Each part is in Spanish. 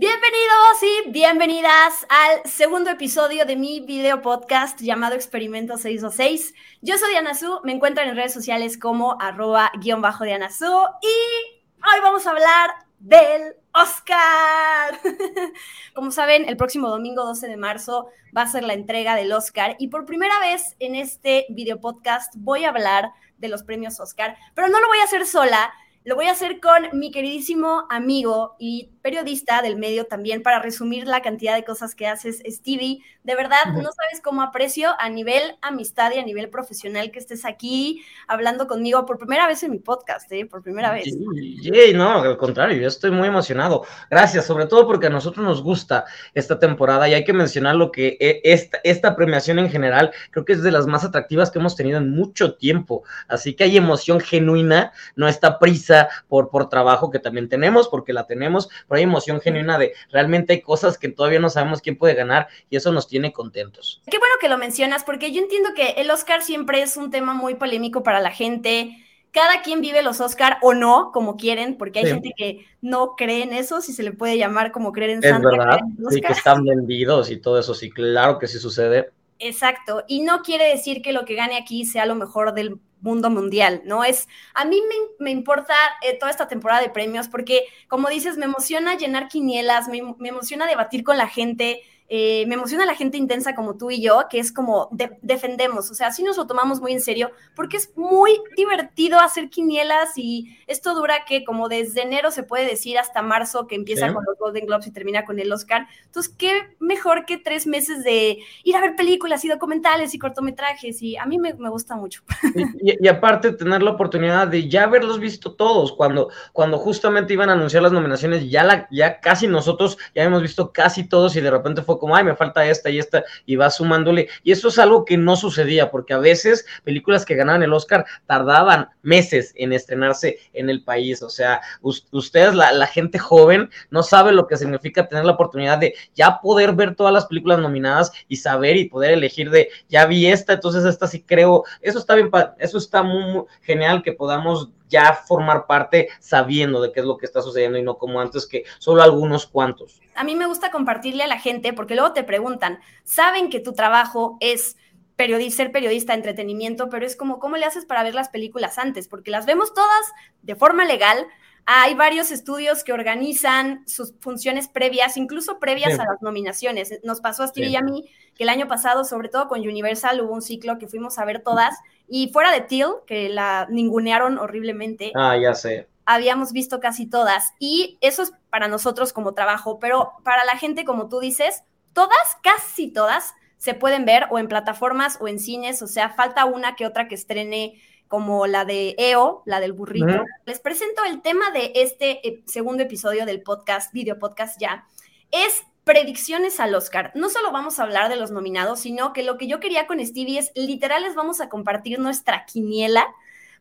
Bienvenidos y bienvenidas al segundo episodio de mi video podcast llamado Experimento 626. Yo soy Diana Su, me encuentran en redes sociales como arroba guion bajo Diana Su y hoy vamos a hablar del Oscar. Como saben, el próximo domingo 12 de marzo va a ser la entrega del Oscar y por primera vez en este video podcast voy a hablar de los premios Oscar, pero no lo voy a hacer sola, lo voy a hacer con mi queridísimo amigo y periodista del medio también para resumir la cantidad de cosas que haces, Stevie. De verdad, no sabes cómo aprecio a nivel amistad y a nivel profesional que estés aquí hablando conmigo por primera vez en mi podcast, ¿eh? Por primera vez. Sí, no, al contrario, yo estoy muy emocionado. Gracias, sobre todo porque a nosotros nos gusta esta temporada y hay que mencionar lo que e, esta, esta premiación en general creo que es de las más atractivas que hemos tenido en mucho tiempo. Así que hay emoción genuina, no está prisa por, por trabajo que también tenemos, porque la tenemos, pero hay emoción genuina de realmente hay cosas que todavía no sabemos quién puede ganar y eso nos tiene contentos. Qué bueno que lo mencionas, porque yo entiendo que el Oscar siempre es un tema muy polémico para la gente. Cada quien vive los Oscar o no, como quieren, porque hay gente que no cree en eso, si se le puede llamar como creer en Santa. Es verdad, sí, que están vendidos y todo eso, sí, claro que sí sucede. Exacto, y no quiere decir que lo que gane aquí sea lo mejor del mundo mundial, ¿no? Es, a mí me, importa eh, toda esta temporada de premios porque, como dices, me emociona llenar quinielas, me, me emociona debatir con la gente, eh, me emociona la gente intensa como tú y yo, que es como defendemos, o sea, sí nos lo tomamos muy en serio, porque es muy divertido hacer quinielas y esto dura que como desde enero se puede decir hasta marzo que empieza con los Golden Globes y termina con el Oscar. Entonces, qué mejor que tres meses de ir a ver películas y documentales y cortometrajes y a mí me, gusta mucho. Y, aparte tener la oportunidad de ya haberlos visto todos, cuando, cuando justamente iban a anunciar las nominaciones, ya, la, ya casi nosotros ya hemos visto casi todos y de repente fue como, ay, me falta esta y esta, y va sumándole. Y eso es algo que no sucedía, porque a veces películas que ganaban el Oscar tardaban meses en estrenarse en el país. O sea, ustedes, la, la gente joven, no sabe lo que significa tener la oportunidad de ya poder ver todas las películas nominadas y saber y poder elegir de, ya vi esta, entonces esta sí creo. Eso está bien, eso está muy genial que podamos ya formar parte sabiendo de qué es lo que está sucediendo y no como antes que solo algunos cuantos. A mí me gusta compartirle a la gente porque luego te preguntan, saben que tu trabajo es periodista, ser periodista entretenimiento, pero es como, ¿cómo le haces para ver las películas antes? Porque las vemos todas de forma legal, hay varios estudios que organizan sus funciones previas, incluso previas a las nominaciones. Nos pasó a Steve y a mí que el año pasado, sobre todo con Universal, hubo un ciclo que fuimos a ver todas y fuera de Till, que la ningunearon horriblemente. Ah, ya sé. Habíamos visto casi todas y eso es para nosotros como trabajo, pero para la gente, como tú dices, todas, casi todas, se pueden ver o en plataformas o en cines, o sea, falta una que otra que estrene como la de EO, la del burrito. Les presento el tema de este eh, segundo episodio del podcast, video podcast ya, es predicciones al Oscar. No solo vamos a hablar de los nominados, sino que lo que yo quería con Stevie es, literal, les vamos a compartir nuestra quiniela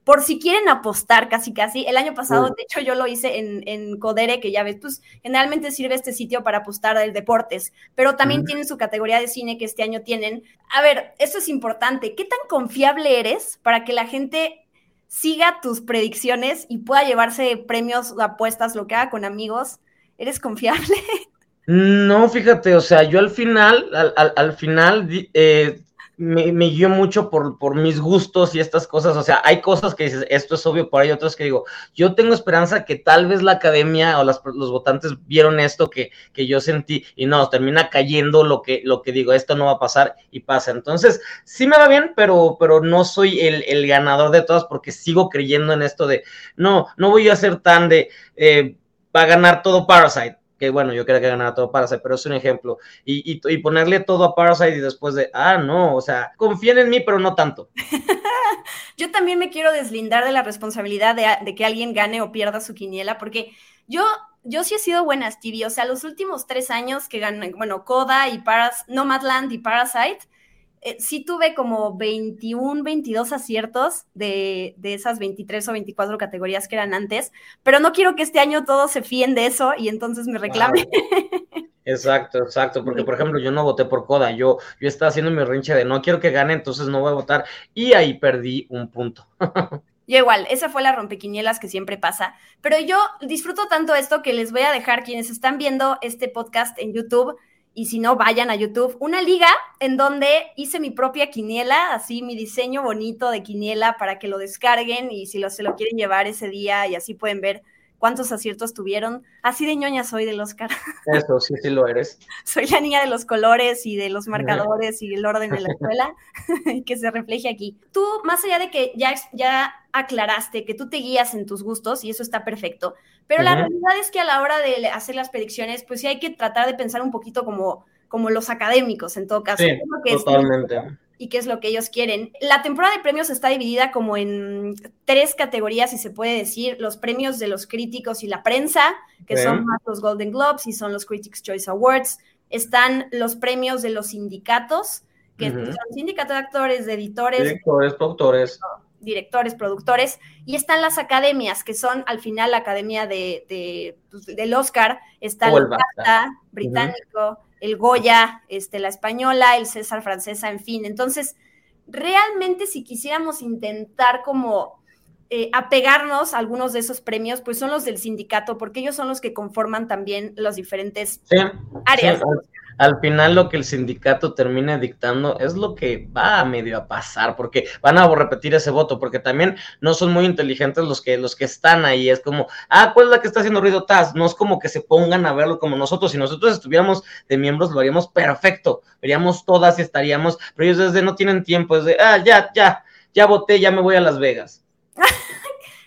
por si quieren apostar casi casi. El año pasado, de hecho, yo lo hice en, Codere, que ya ves, pues generalmente sirve este sitio para apostar de deportes, pero también tienen su categoría de cine que este año tienen. A ver, eso es importante. ¿Qué tan confiable eres para que la gente siga tus predicciones y pueda llevarse premios, apuestas, lo que haga con amigos? ¿Eres confiable? No, fíjate, o sea, yo al final, al, al, final, eh, me, me guío mucho por, por, mis gustos y estas cosas. O sea, hay cosas que dices, esto es obvio, por ahí otras que digo, yo tengo esperanza que tal vez la academia o las, los votantes vieron esto que, que, yo sentí y no, termina cayendo lo que, lo que digo, esto no va a pasar y pasa. Entonces, sí me va bien, pero, pero no soy el, el ganador de todas porque sigo creyendo en esto de, no, no voy a ser tan de, eh, va a ganar todo Parasite que bueno, yo quería que ganara todo Parasite, pero es un ejemplo. Y, y, ponerle todo a Parasite y después de, ah, no, o sea, confíen en mí, pero no tanto. yo también me quiero deslindar de la responsabilidad de, que alguien gane o pierda su quiniela, porque yo, yo sí he sido buena, Stevie. O sea, los últimos tres años que ganan, bueno, Coda y Paras, Nomadland y Parasite, eh, sí tuve como 21, 22 aciertos de, de, esas 23 o 24 categorías que eran antes, pero no quiero que este año todo se fíen de eso y entonces me reclame. Exacto, exacto, porque por ejemplo yo no voté por Coda, yo, yo estaba haciendo mi rinche de no quiero que gane, entonces no voy a votar y ahí perdí un punto. Yo igual, esa fue la rompequinielas que siempre pasa. Pero yo disfruto tanto esto que les voy a dejar quienes están viendo este podcast en YouTube y si no, vayan a YouTube, una liga en donde hice mi propia quiniela, así mi diseño bonito de quiniela para que lo descarguen y si lo, se lo quieren llevar ese día y así pueden ver cuántos aciertos tuvieron. Así de ñoña soy del Oscar. Eso, sí, sí lo eres. soy la niña de los colores y de los marcadores y el orden de la escuela, que se refleje aquí. Tú, más allá de que ya, ya aclaraste que tú te guías en tus gustos y eso está perfecto, pero la realidad es que a la hora de hacer las predicciones, pues sí hay que tratar de pensar un poquito como, como los académicos en todo caso. Sí, totalmente y qué es lo que ellos quieren. La temporada de premios está dividida como en tres categorías, si se puede decir, los premios de los críticos y la prensa, que son más los Golden Globes y son los Critics' Choice Awards. Están los premios de los sindicatos, que son sindicatos de actores, de editores. Directores, productores. Directores, productores. Y están las academias, que son al final la academia de, pues, del Oscar. Está el británico el Goya, este, la española, el César francesa, en fin. Entonces, realmente si quisiéramos intentar como eh, apegarnos a algunos de esos premios, pues son los del sindicato, porque ellos son los que conforman también las diferentes áreas al final lo que el sindicato termine dictando es lo que va a medio a pasar, porque van a repetir ese voto, porque también no son muy inteligentes los que, los que están ahí, es como, ah, ¿cuál es la que está haciendo ruido? Taz, no es como que se pongan a verlo como nosotros, si nosotros estuviéramos de miembros lo haríamos perfecto, veríamos todas y estaríamos, pero ellos desde no tienen tiempo, es de, ah, ya, ya, ya voté, ya me voy a Las Vegas.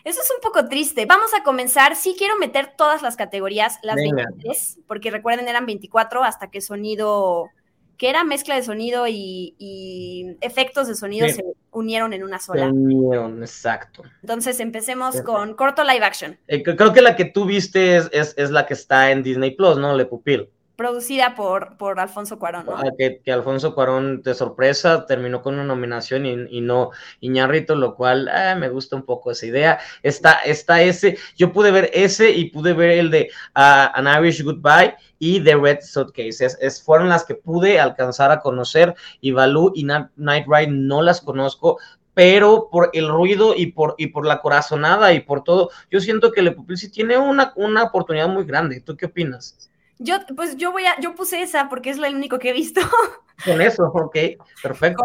Eso es un poco triste. Vamos a comenzar. Sí quiero meter todas las categorías, las 23, porque recuerden, eran 24 hasta que sonido, que era mezcla de sonido y, efectos de sonido se unieron en una sola. Se unieron, exacto. Entonces empecemos con corto live action. Eh, creo que la que tú viste es, es, la que está en Disney Plus, ¿no? Le Pupil producida por, por Alfonso Cuarón. ¿no? Ah, que, Alfonso Cuarón, de sorpresa, terminó con una nominación y, no Iñarrito, lo cual ah, me gusta un poco esa idea. Está, está ese, yo pude ver ese y pude ver el de uh, An Irish Goodbye y The Red Suitcase. Es, fueron las que pude alcanzar a conocer y Baloo y Night Ride no las conozco, pero por el ruido y por, y por la corazonada y por todo, yo siento que Le Pupil tiene una, una oportunidad muy grande. ¿Tú qué opinas? Yo, pues yo voy a, yo puse esa porque es lo único que he visto. Con eso, ok, perfecto.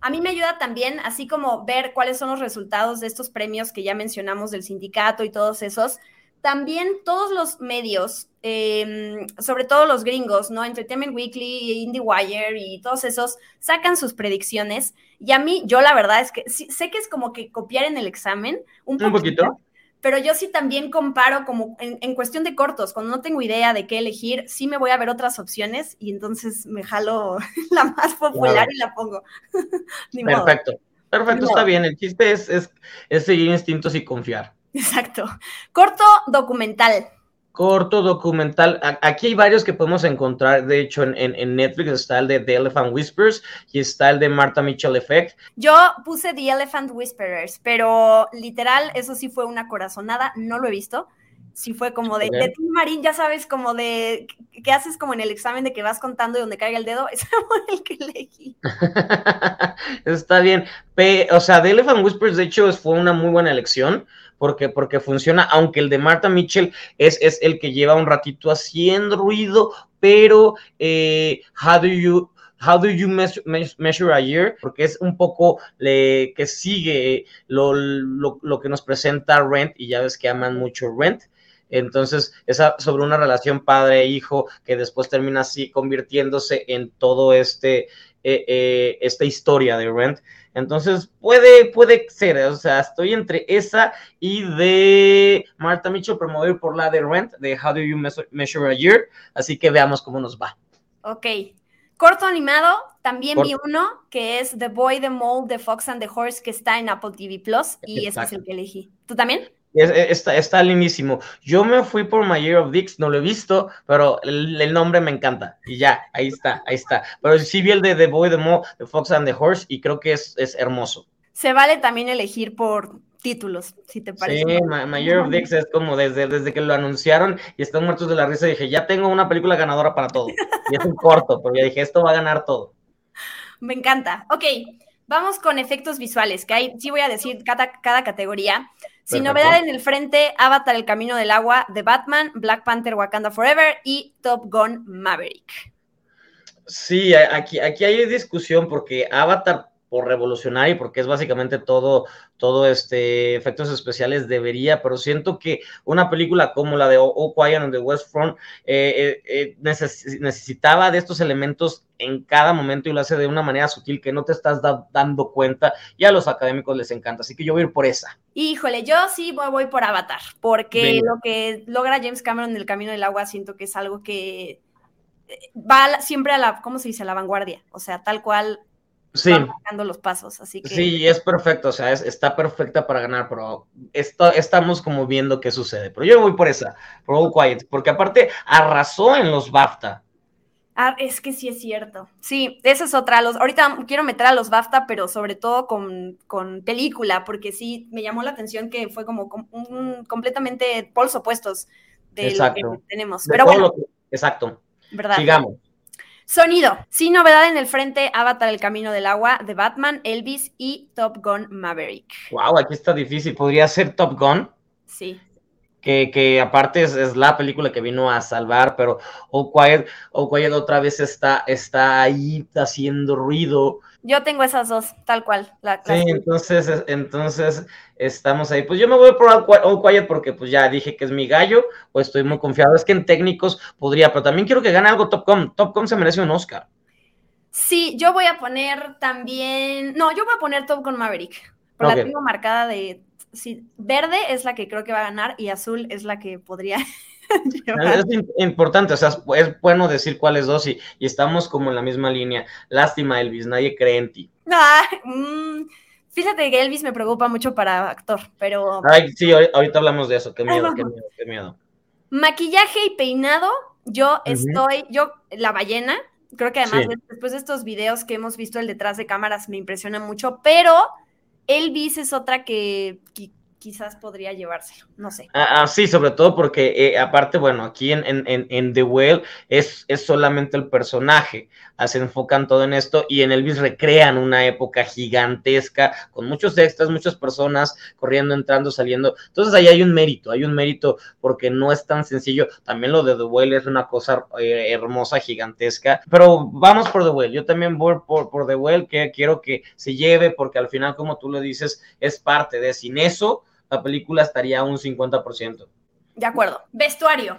A mí me ayuda también, así como ver cuáles son los resultados de estos premios que ya mencionamos del sindicato y todos esos. También todos los medios, em, sobre todo los gringos, ¿no? Entertainment Weekly, IndieWire y todos esos, sacan sus predicciones. Y a mí, yo la verdad es que sé que es como que copiar en el examen. Un, ¿Un poquito pero yo sí también comparo como en, cuestión de cortos, cuando no tengo idea de qué elegir, sí me voy a ver otras opciones y entonces me jalo la más popular y la pongo. Perfecto, perfecto, está bien. El chiste es, es seguir instintos y confiar. Exacto. Corto documental corto documental. Aquí hay varios que podemos encontrar, de hecho, en, Netflix está el de The Elephant Whispers y está el de Martha Mitchell Effect. Yo puse The Elephant Whisperers, pero literal, eso sí fue una corazonada, no lo he visto. Sí fue como de, de Marín, ya sabes, como de, ¿qué haces como en el examen de que vas contando y donde caiga el dedo? Ese fue el que elegí. Está bien. o sea, The Elephant Whispers, de hecho, fue una muy buena elección porque, porque funciona, aunque el de Martha Mitchell es, es el que lleva un ratito haciendo ruido, pero eh, how do you How do you measure, a year? Porque es un poco le, que sigue lo, lo, que nos presenta Rent y ya ves que aman mucho Rent. Entonces, es sobre una relación padre-hijo que después termina así convirtiéndose en todo este, eh, eh, esta historia de Rent. Entonces, puede, puede ser, o sea, estoy entre esa y de Marta Mitchell, promover por la de Rent, de How Do You Measure a Year, así que veamos cómo nos va. Ok. Corto animado, también vi uno que es The Boy, The Mole, The Fox and the Horse, que está en Apple TV Plus, y ese es el que elegí. ¿Tú también? Está, está lindísimo. Yo me fui por My Year of Dicks, no lo he visto, pero el, nombre me encanta. Y ya, ahí está, ahí está. Pero sí vi el de The Boy, The Mo, The Fox and the Horse, y creo que es, es hermoso. Se vale también elegir por títulos, si te parece. Sí, My, Year of Dicks es como desde, desde que lo anunciaron y están muertos de la risa, dije, ya tengo una película ganadora para todo. Y es un corto, pero ya dije, esto va a ganar todo. Me encanta. Ok, Vamos con efectos visuales, que hay, sí voy a decir cada, cada categoría. Sin novedad en el frente, Avatar El Camino del Agua de Batman, Black Panther Wakanda Forever y Top Gun Maverick. Sí, aquí, aquí hay discusión porque Avatar por revolucionar y porque es básicamente todo, todo este efectos especiales debería, pero siento que una película como la de O Quiet on the West Front eh, eh, eh, necesitaba de estos elementos en cada momento y lo hace de una manera sutil que no te estás dando cuenta y a los académicos les encanta, así que yo voy a ir por esa. Híjole, yo sí voy, voy por Avatar, porque lo que logra James Cameron en el Camino del Agua siento que es algo que va siempre a la, ¿cómo se dice? A la vanguardia, o sea, tal cual sí. marcando los pasos, así que... Sí, es perfecto, o sea, está perfecta para ganar, pero esto, estamos como viendo qué sucede. Pero yo voy por esa, por All Quiet, porque aparte arrasó en los BAFTA. Ah, es que sí es cierto. Sí, esa es otra. Los, ahorita quiero meter a los BAFTA, pero sobre todo con, película, porque sí me llamó la atención que fue como un, completamente polos opuestos de lo que tenemos. pero bueno. exacto. ¿verdad? Sigamos. Sonido. Sin novedad en el frente, Avatar El Camino del Agua de Batman, Elvis y Top Gun Maverick. Wow, aquí está difícil. ¿Podría ser Top Gun? Sí. Que, que aparte es, la película que vino a salvar, pero All Quiet, All Quiet otra vez está, está ahí haciendo ruido. Yo tengo esas dos, tal cual. sí, entonces, entonces estamos ahí. Pues yo me voy por All Quiet porque pues ya dije que es mi gallo, o estoy muy confiado. Es que en técnicos podría, pero también quiero que gane algo Top Top Topcom se merece un Oscar. Sí, yo voy a poner también, no, yo voy a poner Top Gun Maverick. Por la tengo marcada de, sí, verde es la que creo que va a ganar y azul es la que podría Es importante, o sea, es bueno decir cuáles dos y, estamos como en la misma línea. Lástima, Elvis, nadie cree en ti. Mm, fíjate que Elvis me preocupa mucho para actor, pero... Ay, sí, ahorita hablamos de eso, qué miedo, qué miedo, qué miedo. Maquillaje y peinado, yo estoy, yo, la ballena, creo que además después de estos videos que hemos visto el detrás de cámaras me impresiona mucho, pero Elvis es otra que quizás podría llevárselo, no sé. Ah, ah, sí, sobre todo porque eh, aparte, bueno, aquí en, en, en The Whale es, es, solamente el personaje, ah, se enfocan todo en esto y en Elvis recrean una época gigantesca con muchos extras, muchas personas corriendo, entrando, saliendo. Entonces ahí hay un mérito, hay un mérito porque no es tan sencillo. También lo de The Whale es una cosa eh, hermosa, gigantesca, pero vamos por The Whale. Yo también voy por, por The Whale, que quiero que se lleve porque al final, como tú lo dices, es parte de sin eso la película estaría un 50%. De acuerdo. Vestuario.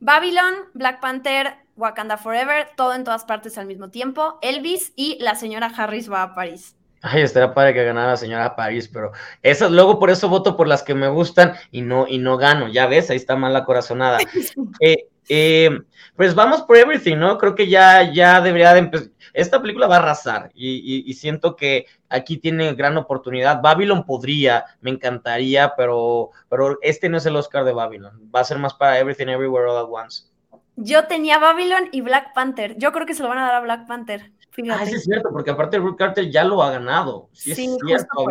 Babylon, Black Panther, Wakanda Forever, todo en todas partes al mismo tiempo. Elvis y la señora Harris va a París. Ay, estaría padre que ganara la señora París, pero eso, luego por eso voto por las que me gustan y no, y no gano. Ya ves, ahí está mal la corazonada. eh, eh, pues vamos por everything, ¿no? Creo que ya, ya debería de empezar. Esta película va a arrasar y, siento que aquí tiene gran oportunidad. Babylon podría, me encantaría, pero, pero este no es el Oscar de Babylon. Va a ser más para Everything Everywhere All at Once. Yo tenía Babylon y Black Panther. Yo creo que se lo van a dar a Black Panther. Ah, sí es cierto, porque aparte Ruth Carter ya lo ha ganado. Sí, es cierto.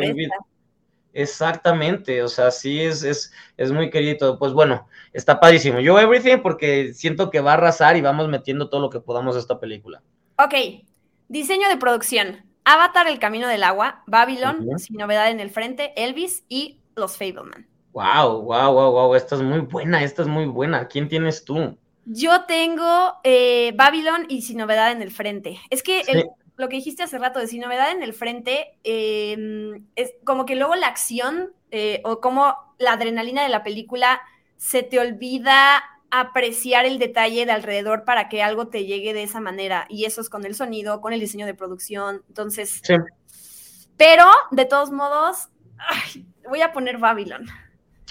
Exactamente, o sea, sí es, es, es muy querido. Pues bueno, está padrísimo. Yo Everything porque siento que va a arrasar y vamos metiendo todo lo que podamos a esta película. Ok, diseño de producción. Avatar, El Camino del Agua, Babylon, Sin Novedad en el Frente, Elvis y Los Fableman. Wow, wow, wow, wow, esta es muy buena, esta es muy buena. ¿Quién tienes tú? Yo tengo eh, Babylon y Sin Novedad en el Frente. Es que el, lo que dijiste hace rato de sin novedad en el frente, em, es como que luego la acción eh, o como la adrenalina de la película se te olvida apreciar el detalle de alrededor para que algo te llegue de esa manera. Y eso es con el sonido, con el diseño de producción. Entonces, pero de todos modos, voy a poner Babylon.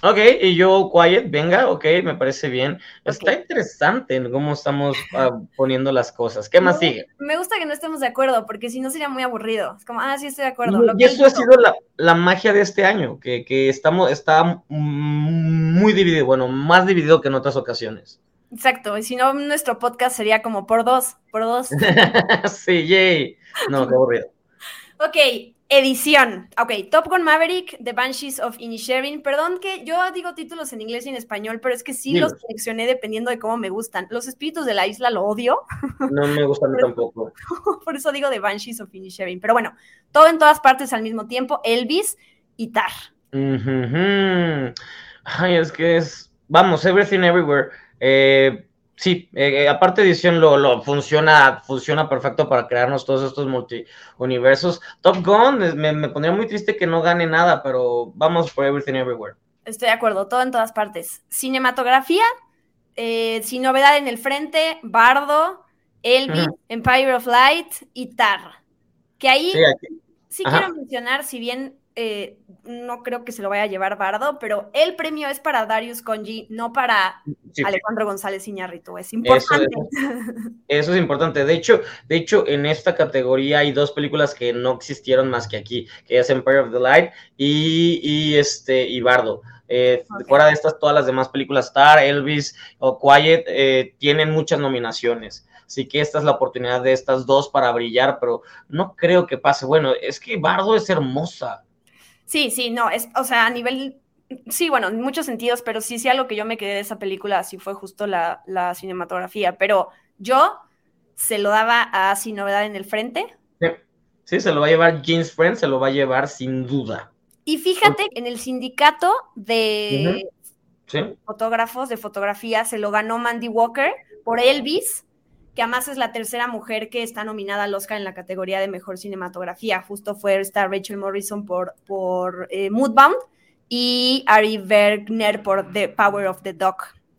Ok, y yo Quiet, venga, ok, me parece bien. Está interesante cómo estamos ah, poniendo las cosas. ¿Qué más sigue? Me gusta que no estemos de acuerdo, porque si no sería muy aburrido. Es como, ah, sí, estoy de acuerdo. y eso ha sido la, magia de este año, que, estamos, está muy dividido, bueno, más dividido que en otras ocasiones. Exacto, y si no, nuestro podcast sería como por dos, por dos. sí, yay. No, qué aburrido. ok, Edición. Ok, Top Gun Maverick, The Banshees of Inisherin. Perdón que yo digo títulos en inglés y en español, pero es que sí los seleccioné dependiendo de cómo me gustan. Los espíritus de la isla lo odio. No me gustan tampoco. Por eso digo The Banshees of Inisherin. Pero bueno, todo en todas partes al mismo tiempo. Elvis y Tar. Ay, es que es. Vamos, Everything Everywhere. Eh, Sí, eh, eh, aparte de edición lo, lo, funciona, funciona perfecto para crearnos todos estos multi-universos. Top Gun, me, me, pondría muy triste que no gane nada, pero vamos por Everything Everywhere. Estoy de acuerdo, todo en todas partes. Cinematografía, eh, sin novedad en el frente, Bardo, Elvis, Empire of Light y Tar. Que ahí sí, sí quiero mencionar, si bien eh, no creo que se lo vaya a llevar Bardo, pero el premio es para Darius Conji, no para Alejandro González Iñárritu. Es importante. Eso es, importante. De hecho, de hecho, en esta categoría hay dos películas que no existieron más que aquí, que es Empire of the Light y, este, y Bardo. Eh, fuera de estas, todas las demás películas, Star, Elvis o Quiet, eh, tienen muchas nominaciones. Así que esta es la oportunidad de estas dos para brillar, pero no creo que pase. Bueno, es que Bardo es hermosa. Sí, sí, no, es, o sea, a nivel, sí, bueno, en muchos sentidos, pero sí, sí, algo que yo me quedé de esa película, sí fue justo la, cinematografía, pero yo se lo daba a Sin Novedad en el Frente. Sí. se lo va a llevar James Friend, se lo va a llevar sin duda. Y fíjate, en el sindicato de fotógrafos de fotografía se lo ganó Mandy Walker por Elvis, que además es la tercera mujer que está nominada al Oscar en la categoría de mejor cinematografía. Justo fue esta Rachel Morrison por, por eh, Moodbound y Ari Bergner por The Power of the Dog.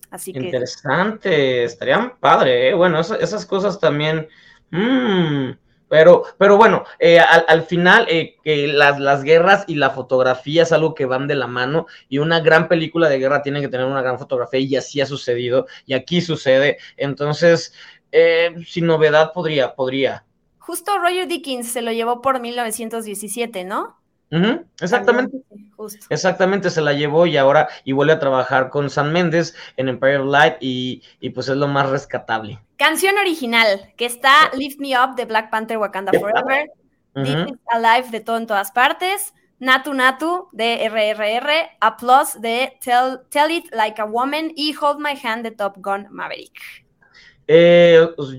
Así que... Interesante, estarían padre, ¿eh? Bueno, esas cosas también... Mm, pero, pero bueno, eh, al, final eh, que las, las, guerras y la fotografía es algo que van de la mano y una gran película de guerra tiene que tener una gran fotografía y así ha sucedido y aquí sucede. Entonces, eh, sin novedad podría, podría. Justo Roger Dickens se lo llevó por 1917, ¿no? exactamente. Exactamente, se la llevó y ahora y vuelve a trabajar con San Méndez en Empire of Light y, pues es lo más rescatable. Canción original, que está Lift Me Up de Black Panther Wakanda Forever, uh Alive de todo en todas partes, Natu Natu de RRR, Applause de Tell, Tell It Like a Woman y Hold My Hand de Top Gun Maverick. Eh, pues,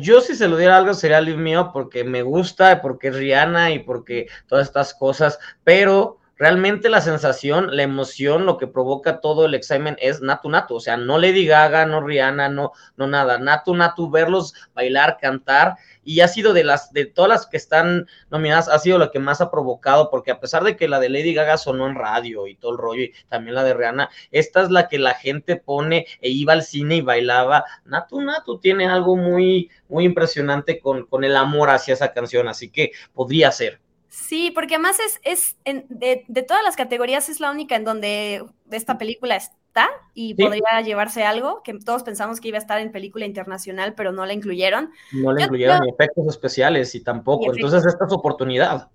yo si se lo diera algo sería Live Up porque me gusta, porque es Rihanna y porque todas estas cosas, pero realmente la sensación, la emoción, lo que provoca todo el examen es Natu Natu, o sea, no Lady Gaga, no Rihanna, no, no nada, Natu Natu, verlos bailar, cantar, y ha sido de las, de todas las que están nominadas, ha sido lo que más ha provocado, porque a pesar de que la de Lady Gaga sonó en radio y todo el rollo, y también la de Rihanna, esta es la que la gente pone e iba al cine y bailaba, Natu Natu tiene algo muy, muy impresionante con, con el amor hacia esa canción, así que podría ser. Sí, porque además es, es de, todas las categorías es la única en donde esta película está y podría llevarse algo, que todos pensamos que iba a estar en película internacional, pero no la incluyeron. No la incluyeron ni efectos especiales y tampoco, entonces esta es oportunidad.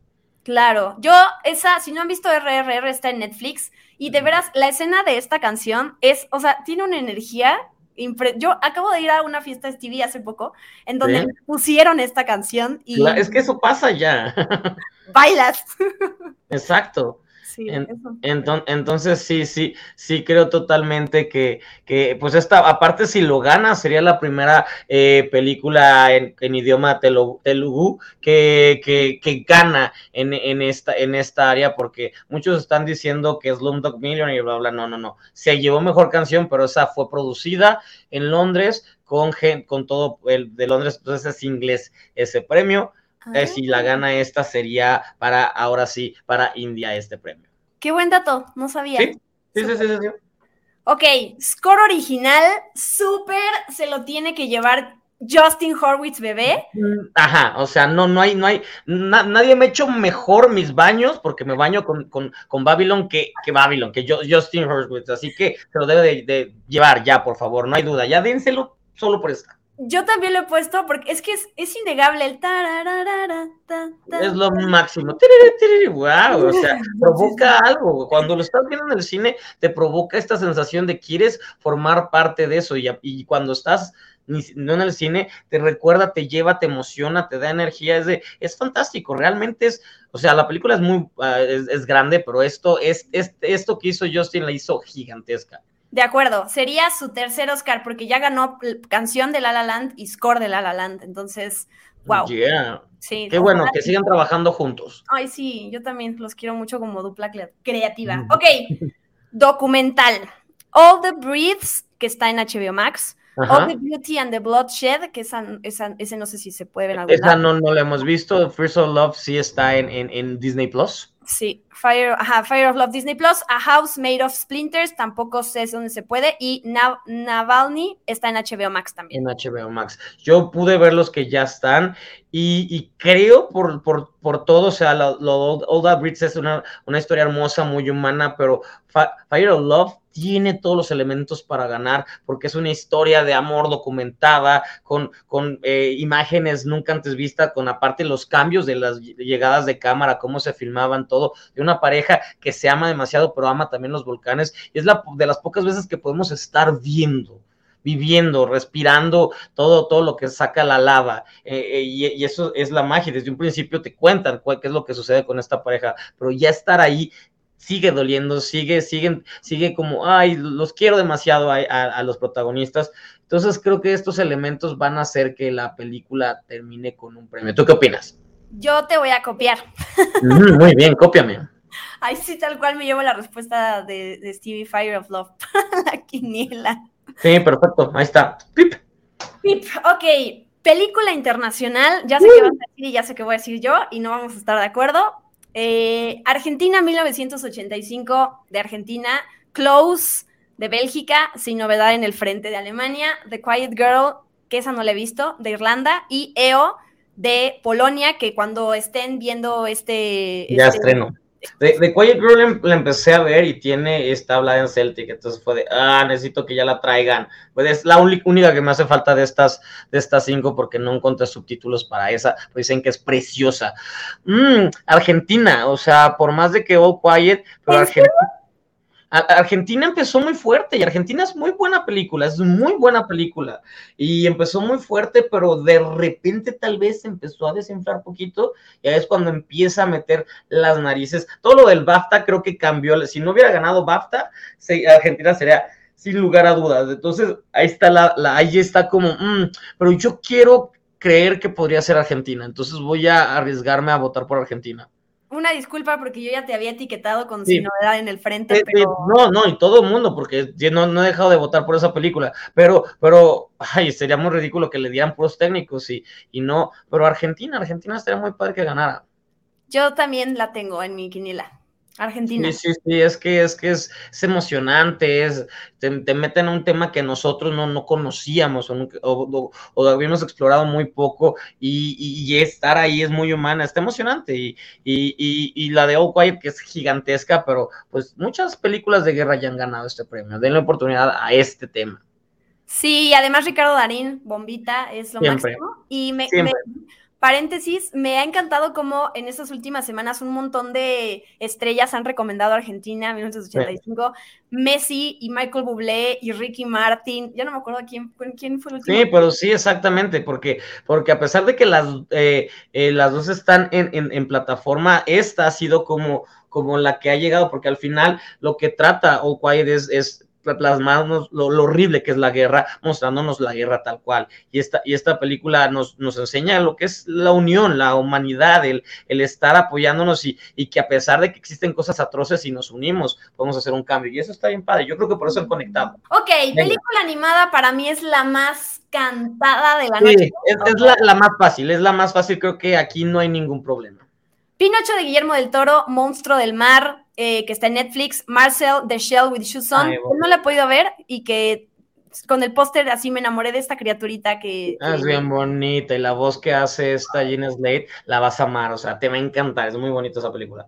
Claro, yo esa, si no han visto RRR, está en Netflix y de veras la escena de esta canción es, o sea, tiene una energía yo acabo de ir a una fiesta de Stevie hace poco en donde pusieron esta canción y es que eso pasa ya. Bailas. Exacto entonces sí, sí, sí creo totalmente que, que, pues esta, aparte si lo gana, sería la primera eh, película en, idioma telugu que, que, que gana en, en, esta, en esta área, porque muchos están diciendo que es Slumdog Millionaire y bla, bla, no, no, no. Se llevó mejor canción, pero esa fue producida en Londres con, con todo el de Londres, entonces es inglés ese premio. Eh, si la ah. gana esta sería para, ahora sí, para India este premio. Qué buen dato, no sabía. Sí, sí, sí, sí, sí. Ok, score original, súper, se lo tiene que llevar Justin Horwitz, bebé. Mm, ajá, o sea, no, no hay, no hay, nadie me ha hecho mejor mis baños, porque me baño con, con, con Babylon que, que Babylon, que yo, Justin Horwitz, así que se lo debe de, de, llevar ya, por favor, no hay duda, ya dénselo solo por esta. Yo también lo he puesto porque es que es, es innegable el Es lo máximo. Wow, o sea, provoca algo. Cuando lo estás viendo en el cine, te provoca esta sensación de quieres formar parte de eso. Y, y cuando estás no en el cine, te recuerda, te lleva, te emociona, te da energía, es, de, es fantástico, realmente es, o sea, la película es muy, uh, es, es, grande, pero esto, es, es, esto que hizo Justin la hizo gigantesca. De acuerdo, sería su tercer Oscar porque ya ganó canción de La La Land y score de La La Land, entonces, wow. Yeah. Sí, Qué bueno, que sigan trabajando juntos. Ay, sí, yo también los quiero mucho como dupla creativa. Mm. Ok, documental. All the Breaths, que está en HBO Max. Ajá. All the Beauty and the Bloodshed, que esa, esa, ese no sé si se puede ver en algún Esa no, no la hemos visto. First of Love sí está en, en, en Disney Plus. Sí, Fire, ajá, Fire of Love Disney Plus, A House Made of Splinters, tampoco sé dónde se puede, y Nav Navalny está en HBO Max también. En HBO Max. Yo pude ver los que ya están, y, creo por, por, por, todo, o sea, Brits es una, una historia hermosa, muy humana, pero Fire of Love tiene todos los elementos para ganar, porque es una historia de amor documentada, con, con eh, imágenes nunca antes vistas, con aparte los cambios de las llegadas de cámara, cómo se filmaban todo, de una pareja que se ama demasiado, pero ama también los volcanes, y es la de las pocas veces que podemos estar viendo viviendo, respirando todo, todo lo que saca la lava. Eh, y, y, eso es la magia. Desde un principio te cuentan cuál, qué es lo que sucede con esta pareja, pero ya estar ahí sigue doliendo, sigue, sigue, sigue como, ay, los quiero demasiado a, a, a, los protagonistas. Entonces creo que estos elementos van a hacer que la película termine con un premio. ¿Tú qué opinas? Yo te voy a copiar. Mm, muy bien, cópiame. Ahí sí, tal cual me llevo la respuesta de, de Stevie Fire of Love la quiniela. Sí, perfecto, ahí está. Pip. Pip, ok. Película internacional, ya sé uh. qué vas a decir y ya sé qué voy a decir yo, y no vamos a estar de acuerdo, eh, Argentina 1985 de Argentina, Close de Bélgica, sin novedad en el frente de Alemania, The Quiet Girl, que esa no la he visto, de Irlanda, y EO de Polonia, que cuando estén viendo este... Ya este, estreno. De, de, Quiet Girl la empecé a ver y tiene, está hablada en Celtic, entonces fue de, ah, necesito que ya la traigan. Pues es la única que me hace falta de estas, de estas cinco porque no encontré subtítulos para esa, pues dicen que es preciosa. Mm, Argentina, o sea, por más de que All Quiet, pero Argentina... Argentina empezó muy fuerte y Argentina es muy buena película, es muy buena película. Y empezó muy fuerte, pero de repente tal vez empezó a desinflar poquito. Y ahí es cuando empieza a meter las narices. Todo lo del BAFTA creo que cambió, si no hubiera ganado BAFTA, Argentina sería sin lugar a dudas. Entonces ahí está la, la ahí está como, mmm, pero yo quiero creer que podría ser Argentina, entonces voy a arriesgarme a votar por Argentina una disculpa porque yo ya te había etiquetado con sí. sin novedad en el frente, pero... No, no, y todo el mundo, porque no, no he dejado de votar por esa película, pero, pero, ay, sería muy ridículo que le dieran puros técnicos y, y no, pero Argentina, Argentina estaría muy padre que ganara. Yo también la tengo en mi quiniela. Argentina. Sí, sí, sí, es que es que es, es emocionante, es, te, te, meten a un tema que nosotros no, no conocíamos o, o, o, habíamos explorado muy poco y, y, y, estar ahí es muy humana, está emocionante y, y la de All Quiet que es gigantesca, pero pues muchas películas de guerra ya han ganado este premio, denle oportunidad a este tema. Sí, y además Ricardo Darín, bombita, es lo Siempre. máximo y me, me paréntesis, me ha encantado cómo en estas últimas semanas un montón de estrellas han recomendado a Argentina, 1985, sí. Messi y Michael Bublé y Ricky Martin, ya no me acuerdo quién, quién fue el último. Sí, pero sí, exactamente, porque, porque a pesar de que las, eh, eh, las dos están en, en, en plataforma, esta ha sido como como la que ha llegado, porque al final lo que trata Quiet es, es plasmarnos lo, lo, horrible que es la guerra, mostrándonos la guerra tal cual. Y esta, y esta película nos, nos enseña lo que es la unión, la humanidad, el, el estar apoyándonos y, y, que a pesar de que existen cosas atroces y nos unimos, podemos hacer un cambio. Y eso está bien padre. Yo creo que por eso han conectado. Ok, Venga. película animada para mí es la más cantada de la noche. Es, es la, la más fácil, es la más fácil. Creo que aquí no hay ningún problema. Pinocho de Guillermo del Toro, Monstruo del Mar, eh, que está en Netflix, Marcel, The Shell with Shoes On, Ay, bueno. no la he podido ver y que con el póster así me enamoré de esta criaturita que... Ah, es que... bien bonita y la voz que hace esta Gina Slade la vas a amar, o sea, te va a encantar, es muy bonita esa película.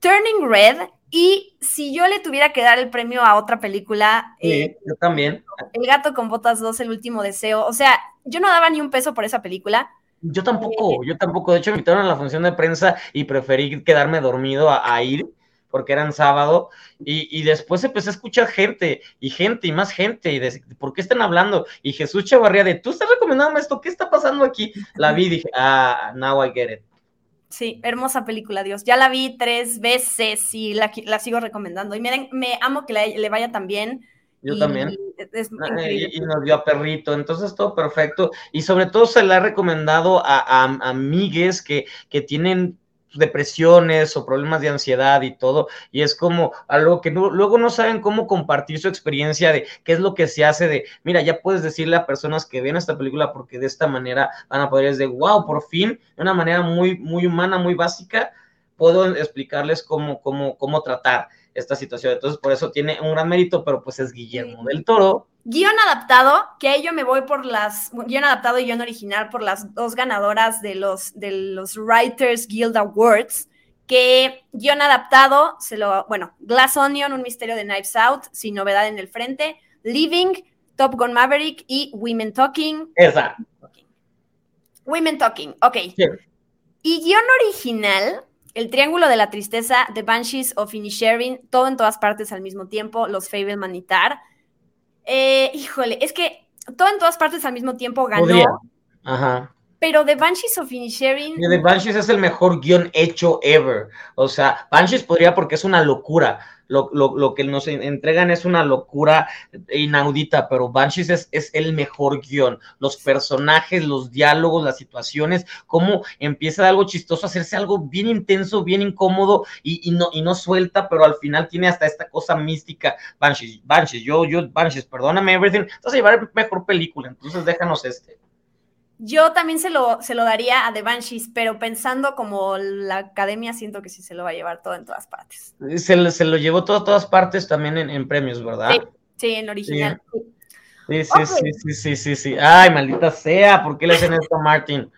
Turning Red, y si yo le tuviera que dar el premio a otra película... Sí, eh, yo también. El gato con botas 2, El último deseo, o sea, yo no daba ni un peso por esa película, yo tampoco, yo tampoco. De hecho, me invitaron a la función de prensa y preferí quedarme dormido a, a ir porque eran sábado, y, después empecé a escuchar gente, y gente, y más gente, y de, ¿por qué están hablando? Y Jesús Chavarría de, ¿tú estás recomendándome esto? ¿Qué está pasando aquí? La vi y dije, ah, now I get it. Sí, hermosa película, Dios. Ya la vi tres veces y la, sigo recomendando. Y me, me amo que le, vaya tan bien. Yo también. Y, nos dio a perrito, entonces todo perfecto. Y sobre todo se le ha recomendado a, a, a amigues que, que tienen depresiones o problemas de ansiedad y todo, y es como algo que luego no saben cómo compartir su experiencia de qué es lo que se hace de, mira, ya puedes decirle a personas que ven esta película porque de esta manera van a poder decir, wow, por fin, de una manera muy, muy humana, muy básica, puedo explicarles cómo, cómo, cómo tratar esta situación. Entonces, por eso tiene un gran mérito, pero pues es Guillermo del Toro. Guión adaptado, que ahí yo me voy por las, guion adaptado y guion original por las dos ganadoras de los, de los Writers Guild Awards, que guion adaptado, se lo, bueno, Glass Onion, Un misterio de Knives Out, sin novedad en el frente, Living, Top Gun Maverick y Women Talking. Esa. Women Talking, ok. Y guion original, el Triángulo de la Tristeza, The Banshees of Inisherin, todo en todas partes al mismo tiempo, Los Fable Manitar. Eh, híjole, es que todo en todas partes al mismo tiempo ganó. Ajá. Pero The Banshees of Inisherin. The Banshees es el mejor guion hecho ever. O sea, Banshees podría porque es una locura lo, que nos entregan es una locura inaudita, pero Banshees es, es, el mejor guion. Los personajes, los diálogos, las situaciones, cómo empieza algo chistoso a hacerse algo bien intenso, bien incómodo y, no, y no suelta, pero al final tiene hasta esta cosa mística. Banshees, Banshees, yo, yo, Banshees, perdóname, everything. Entonces, llevar mejor película, entonces déjanos este. Yo también se lo, se lo daría a The Banshees, pero pensando como la academia, siento que sí se lo va a llevar todo en todas partes. Se, se lo llevó todo todas partes también en, premios, ¿verdad? Sí, en original. Sí. Sí, sí, sí, sí, sí, Ay, maldita sea, ¿por qué le hacen esto a Martin?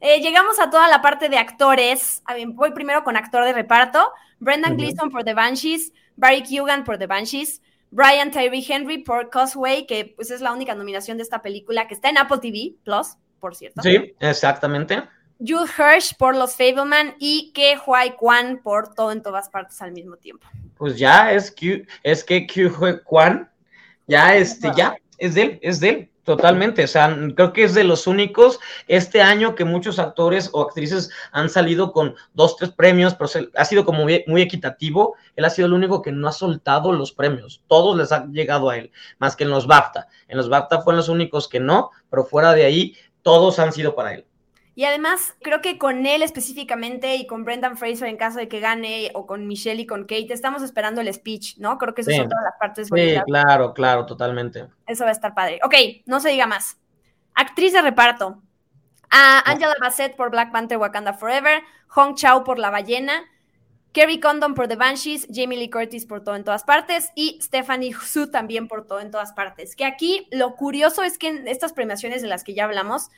Eh, llegamos a toda la parte de actores. Voy primero con actor de reparto. Brendan Gleeson por The Banshees, Barry Keoghan por The Banshees, Brian Tyree Henry por Causeway, que pues es la única nominación de esta película que está en Apple TV Plus, por cierto. Sí, exactamente. Jude Hirsch por Los Fableman y Ke Huai Kwan por Todo en todas partes al mismo tiempo. Pues ya es que es que Ke Huai Kwan ya este ya es de él, es de él. Totalmente, o sea, creo que es de los únicos este año que muchos actores o actrices han salido con dos, tres premios, pero ha sido como muy, equitativo. Él ha sido el único que no ha soltado los premios. Todos les han llegado a él, más que en los BAFTA. En los BAFTA fueron los únicos que no, pero fuera de ahí, todos han sido para él. Y además, creo que con él específicamente y con Brendan Fraser en caso de que gane, o con Michelle y con Kate, estamos esperando el speech, ¿no? Creo que esas son todas las partes bonitas. Sí, claro, claro, totalmente. Eso va a estar padre. Ok, no se diga más. Actriz de reparto. A Angela Bassett por Black Panther Wakanda Forever, Hong Chao por La Ballena, Kerry Condon por The Banshees, Jamie Lee Curtis por Todo en Todas Partes y Stephanie Su también por Todo en Todas Partes. Que aquí lo curioso es que en estas premiaciones de las que ya hablamos,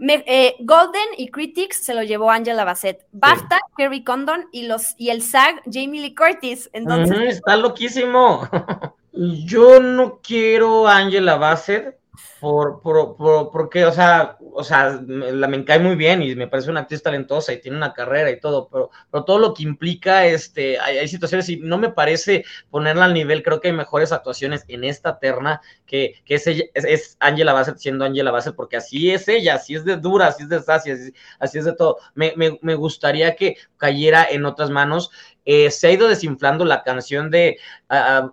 eh, Golden y Critics se lo llevó Angela Bassett. BAFTA, Kerry Condon y, los, y el SAG, Jamie Lee Curtis. Entonces, está loquísimo. Yo no quiero a Angela Bassett por, por, por, porque, o sea, o sea, la me cae muy bien y me parece una actriz talentosa y tiene una carrera y todo, pero, pero todo lo que implica, este, hay, situaciones y no me parece ponerla al nivel, creo que hay mejores actuaciones en esta terna que, que es, es, Angela Bassett siendo Angela Bassett, porque así es ella, así es de dura, así es de sassy, así, es de todo. Me, me, me, gustaría que cayera en otras manos. Eh, se ha ido desinflando la canción de uh,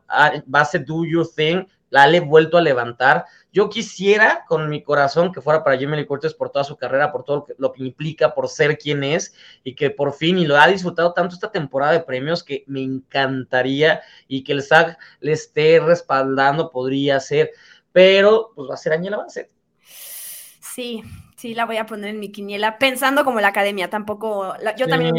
Bassett Do Your Thing, la he vuelto a levantar. Yo quisiera con mi corazón que fuera para Jamie Lee Curtis por toda su carrera, por todo lo que, implica, por ser quien es y que por fin, y lo ha disfrutado tanto esta temporada de premios que me encantaría y que el SAG le esté respaldando, podría ser, pero pues va a ser Angela Bassett. Sí, sí la voy a poner en mi quiniela, pensando como la academia, tampoco, yo también.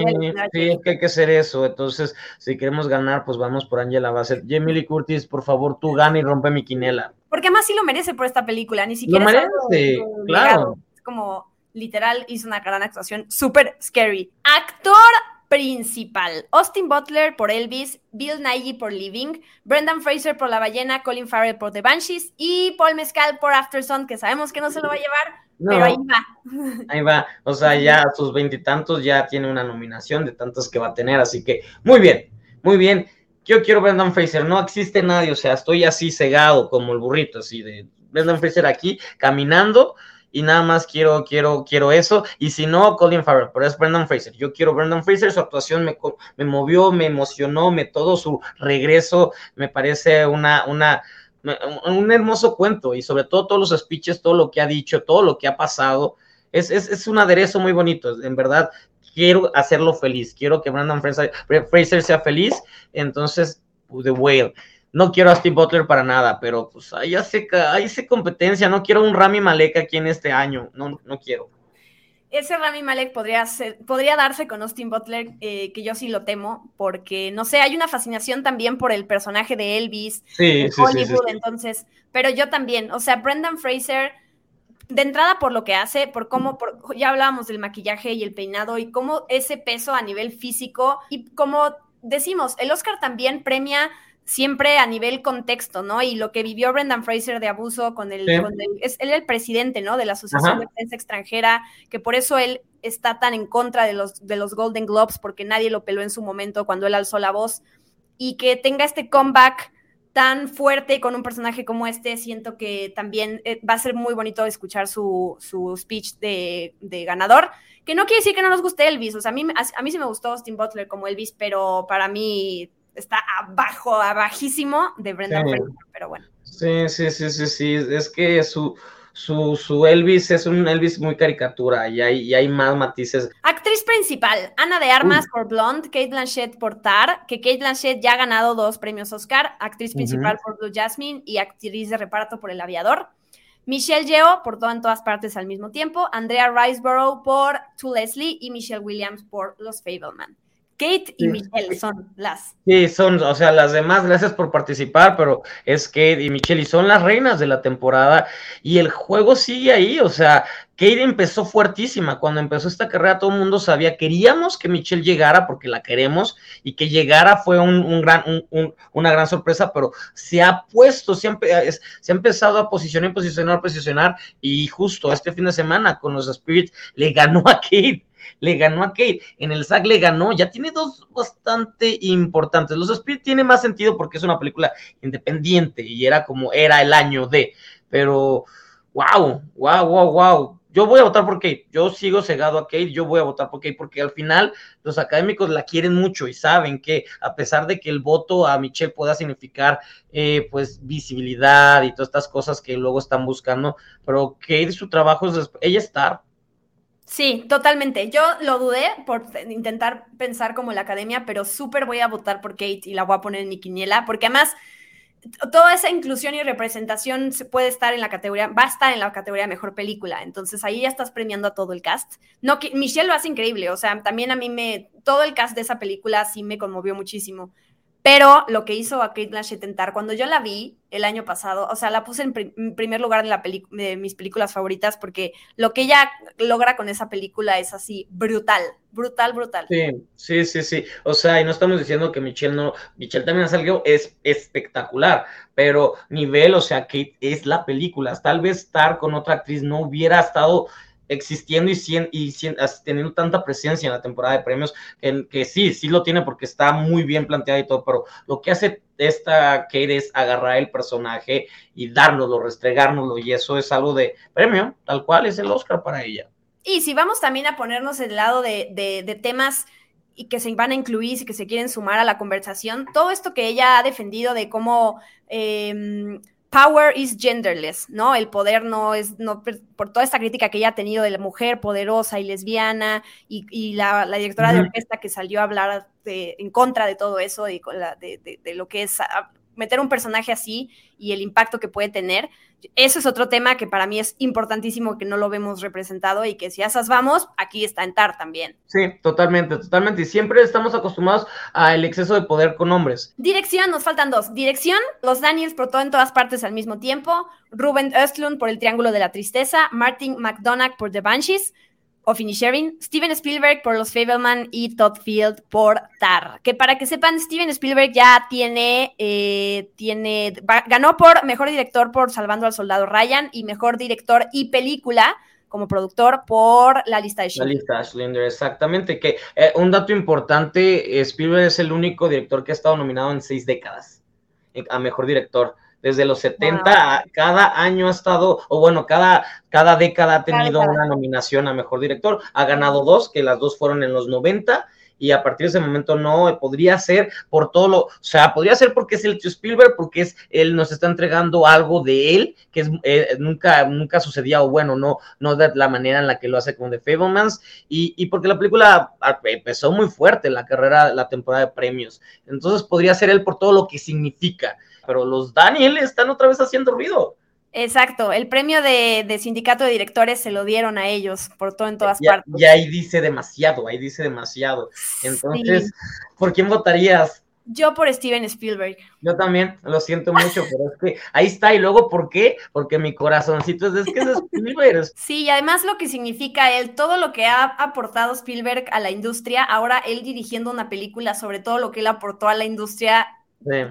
sí, es que hay que hacer eso, entonces, si queremos ganar, pues vamos por Angela Bassett. Jamie Lee Curtis, por favor, tú gana y rompe mi quiniela. Porque además sí lo merece por esta película, ni siquiera. Lo merece, claro. Es como, literal, hizo una gran actuación, súper scary. Actor principal. Austin Butler por Elvis, Bill Nighy por Living, Brendan Fraser por La Ballena, Colin Farrell por The Banshees y Paul Mescal por Afterson, que sabemos que no se lo va a llevar, pero ahí va. Ahí va. O sea, ya a sus veintitantos ya tiene una nominación de tantos que va a tener, así que muy bien. muy bien, yo quiero Brendan Fraser, no existe nadie, o sea, estoy así cegado como el burrito, así de Brendan Fraser aquí, caminando, y nada más quiero, quiero, quiero eso. Y si no, Colin Farrell, pero es Brendan Fraser. Yo quiero Brendan Fraser, su actuación me, me movió, me emocionó, me todo su regreso, me parece una, una, un hermoso cuento y sobre todo todos los speeches, todo lo que ha dicho, todo lo que ha pasado. Es, es, es un aderezo muy bonito, en verdad. Quiero hacerlo feliz, quiero que Brendan Fraser, Fraser sea feliz, entonces, The Whale no quiero a Steve Butler para nada, pero pues ahí hace, ahí competencia, no quiero un Rami Malek aquí en este año, no, no quiero. Ese Rami Malek podría, ser, podría darse con Austin Butler, eh, que yo sí lo temo, porque no sé, hay una fascinación también por el personaje de Elvis, sí, Hollywood, entonces, pero yo también, o sea, Brendan Fraser, de entrada por lo que hace, por cómo, ya hablábamos del maquillaje y el peinado y cómo ese peso a nivel físico y como decimos, el Oscar también premia siempre a nivel contexto, ¿no? Y lo que vivió Brendan Fraser de abuso con el, es él el presidente, ¿no? De la Asociación de Prensa Extranjera, que por eso él está tan en contra de los, de los Golden Globes, porque nadie lo peló en su momento cuando él alzó la voz, y que tenga este comeback tan fuerte con un personaje como este, siento que también eh, va a ser muy bonito escuchar su, su speech de, de, ganador, que no quiere decir que no nos guste Elvis, o sea, a mí, a, mí sí me gustó Austin Butler como Elvis, pero para mí está abajo, abajísimo de Brenda Fraser, pero bueno. Sí, sí, sí, sí, sí, es que su, su, su Elvis es un Elvis muy caricatura y hay, y hay más matices. Actriz principal, Ana de Armas por Blonde, Kate Blanchett por Tar, que Kate Blanchett ya ha ganado dos premios Oscar, actriz principal por Blue Jasmine y actriz de reparto por El Aviador. Michelle Yeoh por todo en todas partes al mismo tiempo, Andrea Riceborough por To Leslie y Michelle Williams por Los Fableman. Kate y Michelle son las. Sí, son, o sea, las demás, gracias por participar, pero es Kate y Michelle y son las reinas de la temporada y el juego sigue ahí, o sea, Kate empezó fuertísima, cuando empezó esta carrera todo el mundo sabía, queríamos que Michelle llegara porque la queremos y que llegara fue un, gran, una gran sorpresa, pero se ha puesto, siempre se ha empezado a posicionar, posicionar, posicionar y justo este fin de semana con los Spirits le ganó a Kate le ganó a Kate, en el SAG le ganó, ya tiene dos bastante importantes. Los Spirit tiene más sentido porque es una película independiente y era como era el año de, pero wow, wow, wow, wow. Yo voy a votar por Kate, yo sigo cegado a Kate, yo voy a votar por Kate porque al final los académicos la quieren mucho y saben que a pesar de que el voto a Michelle pueda significar eh, pues visibilidad y todas estas cosas que luego están buscando, pero Kate su trabajo es, ella está Sí, totalmente. Yo lo dudé por intentar pensar como la academia, pero súper voy a votar por Kate y la voy a poner en mi quiniela, porque además toda esa inclusión y representación se puede estar en la categoría, va a estar en la categoría mejor película. Entonces ahí ya estás premiando a todo el cast. No, Michelle lo hace increíble. O sea, también a mí me, todo el cast de esa película sí me conmovió muchísimo. Pero lo que hizo a Kate Blanchett cuando yo la vi el año pasado, o sea, la puse en, primer lugar de, la de mis películas favoritas porque lo que ella logra con esa película es así brutal, brutal, brutal. Sí, sí, sí, sí. O sea, y no estamos diciendo que Michelle no, Michelle también ha salido, es espectacular, pero nivel, o sea, Kate es la película. Tal vez estar con otra actriz no hubiera estado existiendo y, y teniendo tanta presencia en la temporada de premios, que, que, sí, sí lo tiene porque está muy bien planteada y todo, pero lo que hace esta Kate es agarrar el personaje y dárnoslo, restregárnoslo, y eso es algo de premio, tal cual es el Oscar para ella. Y si vamos también a ponernos el lado de, temas y que se van a incluir y que se quieren sumar a la conversación, todo esto que ella ha defendido de cómo... Eh, power is genderless, ¿no? El poder no es, no, por toda esta crítica que ella ha tenido de la mujer poderosa y lesbiana y, la, directora de orquesta que salió a hablar en contra de todo eso y con la, de, de, lo que es meter un personaje así y el impacto que puede tener. Eso es otro tema que para mí es importantísimo que no lo vemos representado y que si a esas vamos, aquí está en TAR también. Sí, totalmente, totalmente. Y siempre estamos acostumbrados al exceso de poder con hombres. Dirección, nos faltan dos. Dirección, los Daniels por todo en todas partes al mismo tiempo, Ruben Östlund por el Triángulo de la Tristeza, Martin McDonagh por The Banshees, o Finisherin, Steven Spielberg por Los Fableman y Todd Field por Tar. Que para que sepan, Steven Spielberg ya tiene, eh, tiene, ganó por mejor director por Salvando al Soldado Ryan y mejor director y película como productor por la lista de Schindler. La lista de Schindler, exactamente. Que eh, un dato importante, Spielberg es el único director que ha estado nominado en seis décadas a mejor director. Desde los 70, cada año ha estado, o bueno, cada, cada década ha tenido una nominación a mejor director. Ha ganado dos, que las dos fueron en los 90 y a partir de ese momento no podría ser por todo lo, o sea, podría ser porque es el tío Spielberg, porque es él nos está entregando algo de él que es, eh, nunca nunca sucedía o bueno, no no de la manera en la que lo hace con The Fablemans y, y porque la película empezó muy fuerte la carrera la temporada de premios. Entonces podría ser él por todo lo que significa, pero los Daniel están otra vez haciendo ruido. Exacto, el premio de, sindicato de directores se lo dieron a ellos por todo en todas partes. Y ahí dice demasiado, ahí dice demasiado. Entonces, ¿por quién votarías? Yo por Steven Spielberg. Yo también, lo siento mucho, pero es que ahí está. Y luego, ¿por qué? Porque mi corazoncito es, es que es Spielberg. Sí, y además lo que significa él, todo lo que ha aportado Spielberg a la industria, ahora él dirigiendo una película sobre todo lo que él aportó a la industria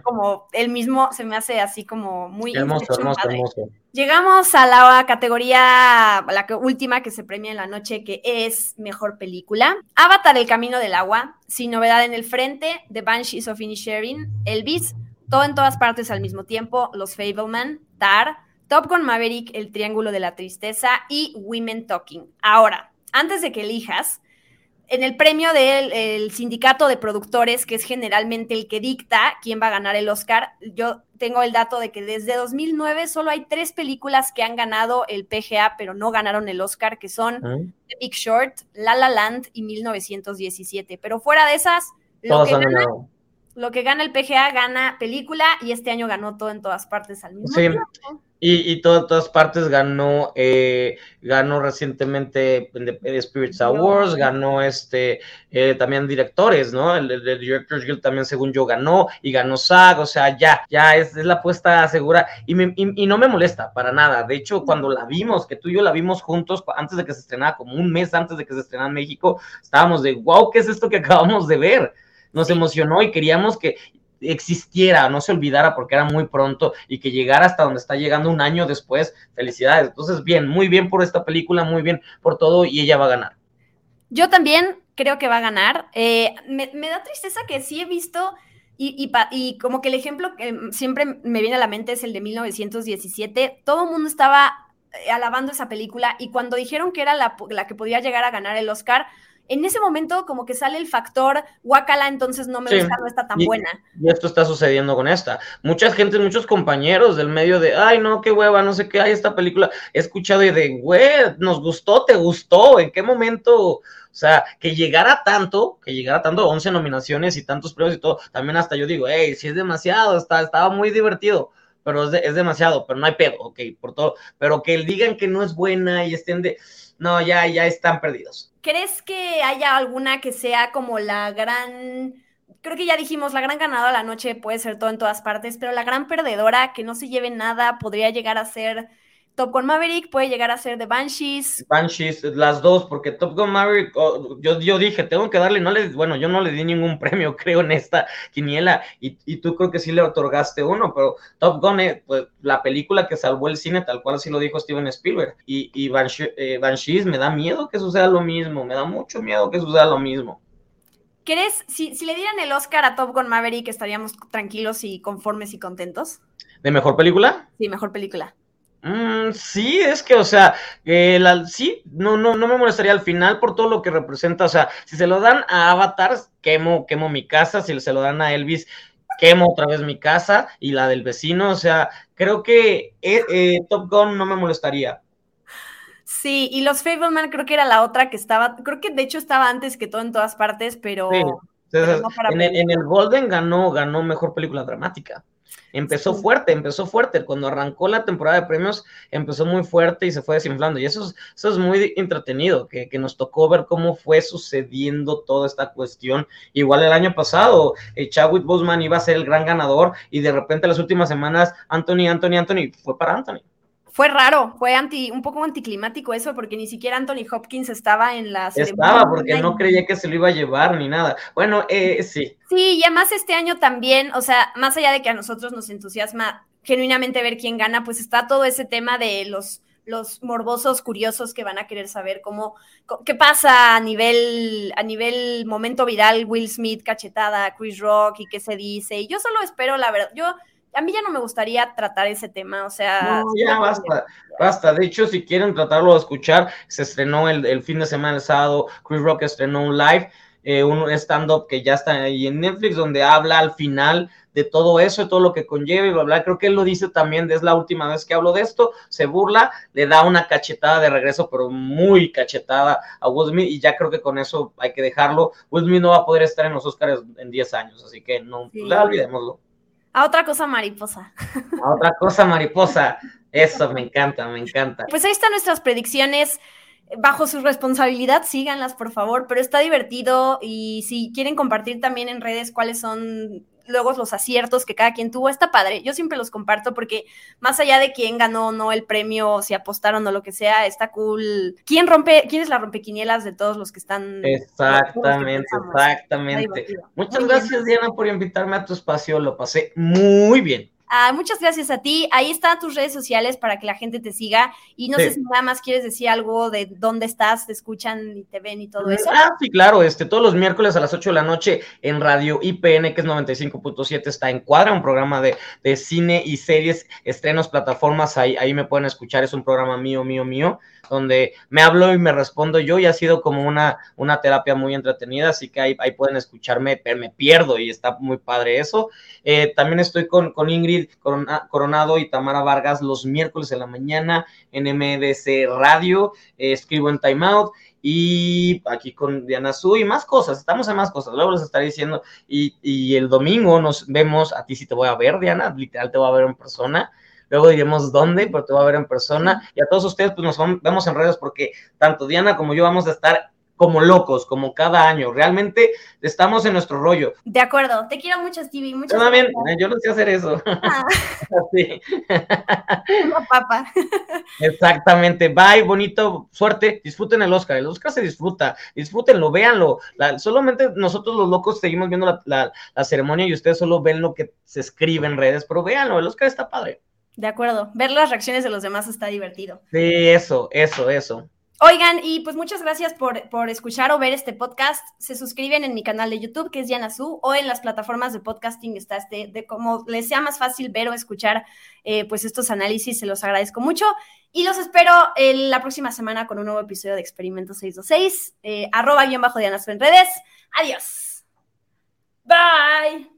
como él mismo se me hace así como muy hermoso, hermoso, hermoso. Llegamos a la categoría, la última que se premia en la noche, que es mejor película. Avatar, El Camino del Agua, Sin Novedad en el Frente, The Banshees of Inisherin, Elvis, Todo en todas partes al mismo tiempo, Los Fableman, Tar, Top Gun Maverick, El Triángulo de la Tristeza y Women Talking. Ahora, antes de que elijas, en el premio del sindicato de productores, que es generalmente el que dicta quién va a ganar el Oscar, yo tengo el dato de que desde 2009 solo hay tres películas que han ganado el PGA, pero no ganaron el Oscar, que son ah. The Big Short, La La Land y 1917. Pero fuera de esas, lo que, gana, lo que, gana, el PGA gana película y este año ganó todo en todas partes al mismo tiempo. Y, y todo, todas partes ganó, eh, ganó recientemente The Spirits Awards, ganó este, eh, también directores, ¿no? El, de Directors Guild también, según yo, ganó y ganó SAG, o sea, ya, ya es, es la apuesta segura y, me, y, no me molesta para nada. De hecho, cuando la vimos, que tú y yo la vimos juntos antes de que se estrenara, como un mes antes de que se estrenara en México, estábamos de, wow, ¿qué es esto que acabamos de ver? Nos emocionó y queríamos que, existiera, no se olvidara porque era muy pronto y que llegara hasta donde está llegando un año después. Felicidades. Entonces, bien, muy bien por esta película, muy bien por todo y ella va a ganar. Yo también creo que va a ganar. Eh, me, da tristeza que sí he visto y, como que el ejemplo que siempre me viene a la mente es el de 1917. Todo el mundo estaba eh, alabando esa película y cuando dijeron que era la que podía llegar a ganar el Oscar, en ese momento como que sale el factor guacala, entonces no me gusta, no está tan buena. Y esto está sucediendo con esta. Mucha gente, muchos compañeros del medio de, ay, no, qué hueva, no sé qué, hay esta película, he escuchado y de, güey, nos gustó, te gustó, ¿en qué momento? O sea, que llegara tanto, que llegara tanto, 11 nominaciones y tantos premios y todo, también hasta yo digo, hey, si es demasiado, está, estaba muy divertido pero es, es demasiado, pero no hay pedo, ok, por todo, pero que digan que no es buena y estén de, no, ya, ya están perdidos. ¿Crees que haya alguna que sea como la gran, creo que ya dijimos, la gran ganadora de la noche puede ser todo en todas partes, pero la gran perdedora que no se lleve nada podría llegar a ser Top Gun Maverick puede llegar a ser de Banshees. Banshees, las dos, porque Top Gun Maverick, oh, yo, yo dije, tengo que darle, no le, bueno, yo no le di ningún premio, creo, en esta quiniela, y, y tú creo que sí le otorgaste uno, pero Top Gun, eh, pues, la película que salvó el cine, tal cual así lo dijo Steven Spielberg, y, y eh, Banshees, me da miedo que suceda lo mismo, me da mucho miedo que suceda lo mismo. ¿Crees, si, si le dieran el Oscar a Top Gun Maverick, estaríamos tranquilos y conformes y contentos? ¿De mejor película? Sí, mejor película. Mm, sí, es que, o sea, eh, sí, no, no, no me molestaría al final por todo lo que representa. O sea, si se lo dan a Avatar, quemo, quemo mi casa. Si se lo dan a Elvis, quemo otra vez mi casa y la del vecino. O sea, creo que eh, eh, Top Gun no me molestaría. Sí, y los Fableman creo que era la otra que estaba, creo que de hecho estaba antes que todo en todas partes, pero. en, el, en, el, Golden ganó, ganó mejor película dramática. Empezó fuerte, empezó fuerte. Cuando arrancó la temporada de premios, empezó muy fuerte y se fue desinflando. Y eso es, eso es muy entretenido, que, nos tocó ver cómo fue sucediendo toda esta cuestión. Igual el año pasado, eh, Chadwick Boseman iba a ser el gran ganador y de repente las últimas semanas, Anthony, Anthony, Anthony, fue para Anthony fue raro, fue anti, un poco anticlimático eso, porque ni siquiera Anthony Hopkins estaba en la ceremonia. Estaba, porque no creía que se lo iba a llevar ni nada. Bueno, eh, sí. Sí, y además este año también, o sea, más allá de que a nosotros nos entusiasma genuinamente ver quién gana, pues está todo ese tema de los los morbosos curiosos que van a querer saber cómo, qué pasa a nivel, a nivel momento viral, Will Smith, cachetada, Chris Rock y qué se dice. Y yo solo espero, la verdad, yo a mí ya no me gustaría tratar ese tema, o sea... No, ya basta, basta. De hecho, si quieren tratarlo de escuchar, se estrenó el, el fin de semana, el sábado, Chris Rock estrenó un live, eh, un stand-up que ya está ahí en Netflix, donde habla al final de todo eso, de todo lo que conlleva y bla, bla. Creo que él lo dice también, es la última vez que hablo de esto, se burla, le da una cachetada de regreso, pero muy cachetada a Will Smith y ya creo que con eso hay que dejarlo. Will Smith no va a poder estar en los Oscars en 10 años, así que no, sí. olvidémoslo. A otra cosa mariposa. A otra cosa mariposa. Eso me encanta, me encanta. Pues ahí están nuestras predicciones. Bajo su responsabilidad, síganlas, por favor, pero está divertido y si quieren compartir también en redes cuáles son luego los aciertos que cada quien tuvo, está padre. Yo siempre los comparto porque más allá de quién ganó o no el premio, si apostaron o lo que sea, está cool. ¿Quién rompe, quién es la rompequinielas de todos los que están? Exactamente, que exactamente. Muchas muy gracias, bien. Diana, por invitarme a tu espacio. Lo pasé muy bien. Ah, muchas gracias a ti. Ahí están tus redes sociales para que la gente te siga. Y no sí. sé si nada más quieres decir algo de dónde estás, te escuchan y te ven y todo eso. Ah, sí, claro. Este, todos los miércoles a las 8 de la noche en Radio IPN, que es 95.7, está en Cuadra, un programa de, de, cine y series, estrenos, plataformas. Ahí, ahí me pueden escuchar. Es un programa mío, mío, mío, donde me hablo y me respondo yo. Y ha sido como una, una terapia muy entretenida. Así que ahí, ahí pueden escucarme, me pierdo y está muy padre eso. Eh, también estoy con, con Ingrid Coronado y Tamara Vargas los miércoles en la mañana en MDC Radio, eh, escribo en Time Out y aquí con Diana Su y más cosas, estamos en más cosas, luego les estaré diciendo y, y el domingo nos vemos, a ti sí te voy a ver Diana, literal te voy a ver en persona, luego diremos dónde, pero te voy a ver en persona y a todos ustedes pues nos vemos en redes porque tanto Diana como yo vamos a estar como locos, como cada año. Realmente estamos en nuestro rollo. De acuerdo, te quiero mucho, Stevie. Muchas yo también, gracias. yo no sé hacer eso. Ah. sí. No, papá. Exactamente. Bye, bonito, suerte. Disfruten el Oscar. El Oscar se disfruta. Disfrútenlo, véanlo. La, solamente nosotros los locos seguimos viendo la, la, la ceremonia y ustedes solo ven lo que se escribe en redes, pero véanlo, el Oscar está padre. De acuerdo. Ver las reacciones de los demás está divertido. Sí, eso, eso, eso. Oigan, y pues muchas gracias por, por, escuchar o ver este podcast. Se suscriben en mi canal de YouTube, que es Yanazú, o en las plataformas de podcasting está este, de como les sea más fácil ver o escuchar eh, pues estos análisis, se los agradezco mucho. Y los espero la próxima semana con un nuevo episodio de Experimento 626, eh, arroba guion bajo Dianazú en redes. Adiós. Bye.